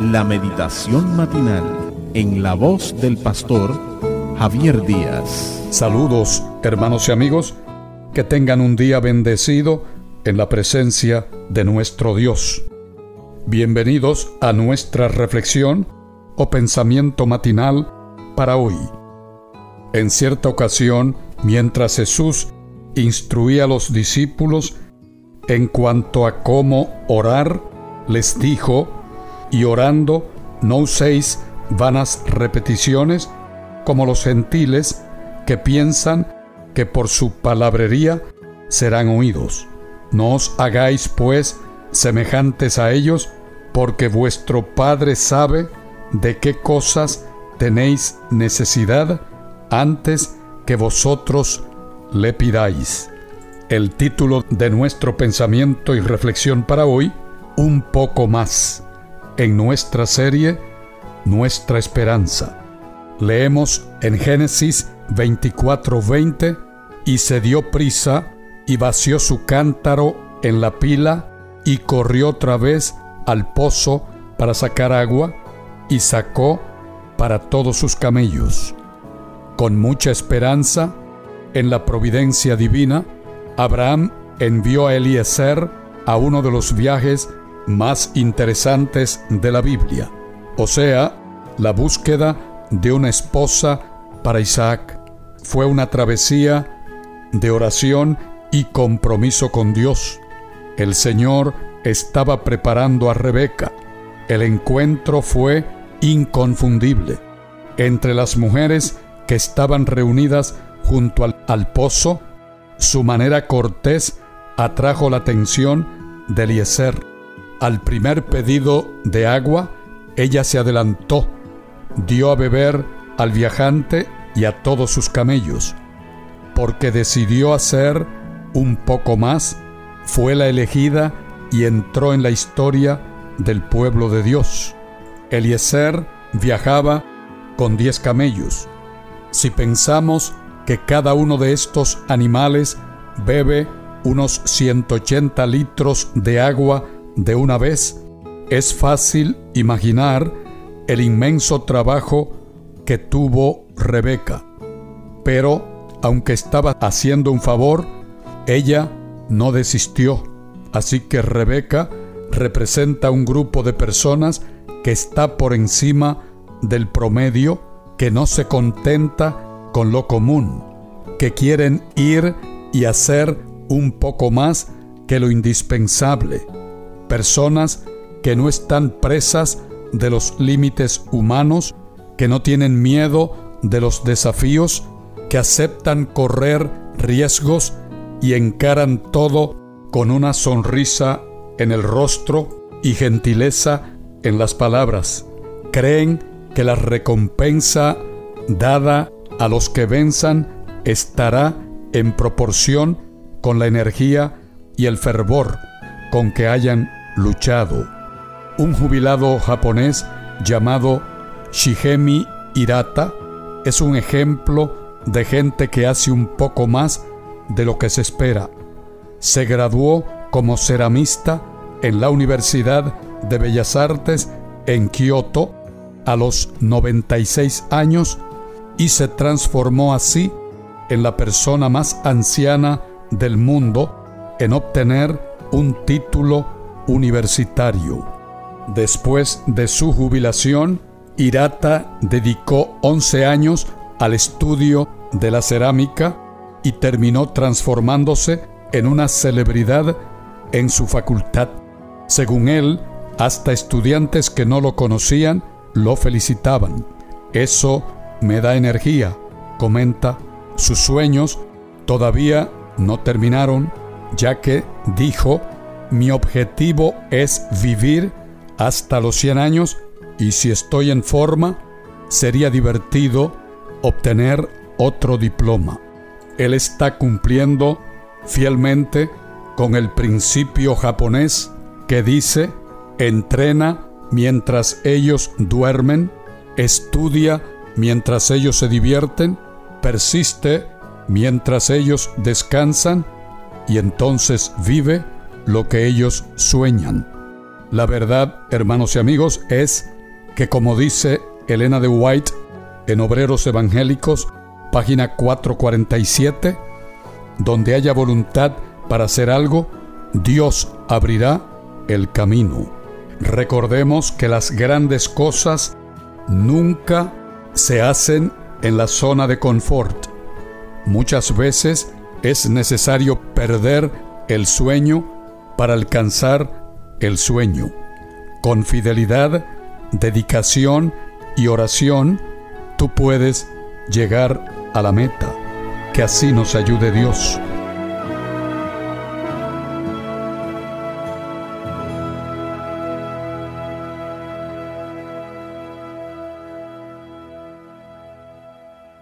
la meditación matinal en la voz del pastor Javier Díaz. Saludos hermanos y amigos, que tengan un día bendecido en la presencia de nuestro Dios. Bienvenidos a nuestra reflexión o pensamiento matinal para hoy. En cierta ocasión, mientras Jesús instruía a los discípulos en cuanto a cómo orar, les dijo, y orando, no uséis vanas repeticiones como los gentiles que piensan que por su palabrería serán oídos. No os hagáis, pues, semejantes a ellos, porque vuestro Padre sabe de qué cosas tenéis necesidad antes que vosotros le pidáis. El título de nuestro pensamiento y reflexión para hoy, Un poco más, en nuestra serie Nuestra Esperanza. Leemos en Génesis 24:20, y se dio prisa y vació su cántaro en la pila y corrió otra vez al pozo para sacar agua y sacó para todos sus camellos. Con mucha esperanza en la providencia divina, Abraham envió a Eliezer a uno de los viajes más interesantes de la Biblia, o sea, la búsqueda de una esposa para Isaac. Fue una travesía de oración y compromiso con Dios. El Señor estaba preparando a Rebeca. El encuentro fue inconfundible. Entre las mujeres que estaban reunidas junto al, pozo, su manera cortés atrajo la atención de Eliezer. Al primer pedido de agua, ella se adelantó, dio a beber al viajante y a todos sus camellos. Porque decidió hacer un poco más, fue la elegida y entró en la historia del pueblo de Dios. Eliezer viajaba con diez camellos. Si pensamos que cada uno de estos animales bebe unos 180 litros de agua de una vez, es fácil imaginar el inmenso trabajo que tuvo Rebeca. Pero, aunque estaba haciendo un favor, ella no desistió. Así que Rebeca representa un grupo de personas que está por encima del promedio, que no se contenta con lo común, que quieren ir y hacer un poco más que lo indispensable. Personas que no están presas de los límites humanos, que no tienen miedo de los desafíos, que aceptan correr riesgos y encaran todo con una sonrisa en el rostro y gentileza en las palabras. Creen que la recompensa dada a los que venzan estará en proporción con la energía y el fervor con que hayan luchado. Un jubilado japonés llamado Shigemi Hirata es un ejemplo de gente que hace un poco más de lo que se espera. Se graduó como ceramista en la Universidad de Bellas Artes en Kioto a los 96 años y se transformó así en la persona más anciana del mundo en obtener un título universitario. Después de su jubilación, Hirata dedicó 11 años al estudio de la cerámica y terminó transformándose en una celebridad en su facultad. Según él, hasta estudiantes que no lo conocían lo felicitaban. Eso me da energía, comenta. Sus sueños todavía no terminaron, ya que dijo, mi objetivo es vivir hasta los 100 años y si estoy en forma, sería divertido obtener otro diploma. Él está cumpliendo fielmente con el principio japonés que dice, entrena mientras ellos duermen, estudia mientras ellos se divierten, persiste mientras ellos descansan y entonces vive lo que ellos sueñan. La verdad, hermanos y amigos, es que como dice Elena de White en Obreros Evangélicos, página 447, donde haya voluntad para hacer algo, Dios abrirá el camino. Recordemos que las grandes cosas nunca se hacen en la zona de confort. Muchas veces es necesario perder el sueño para alcanzar el sueño. Con fidelidad, dedicación y oración, tú puedes llegar a la meta. Que así nos ayude Dios.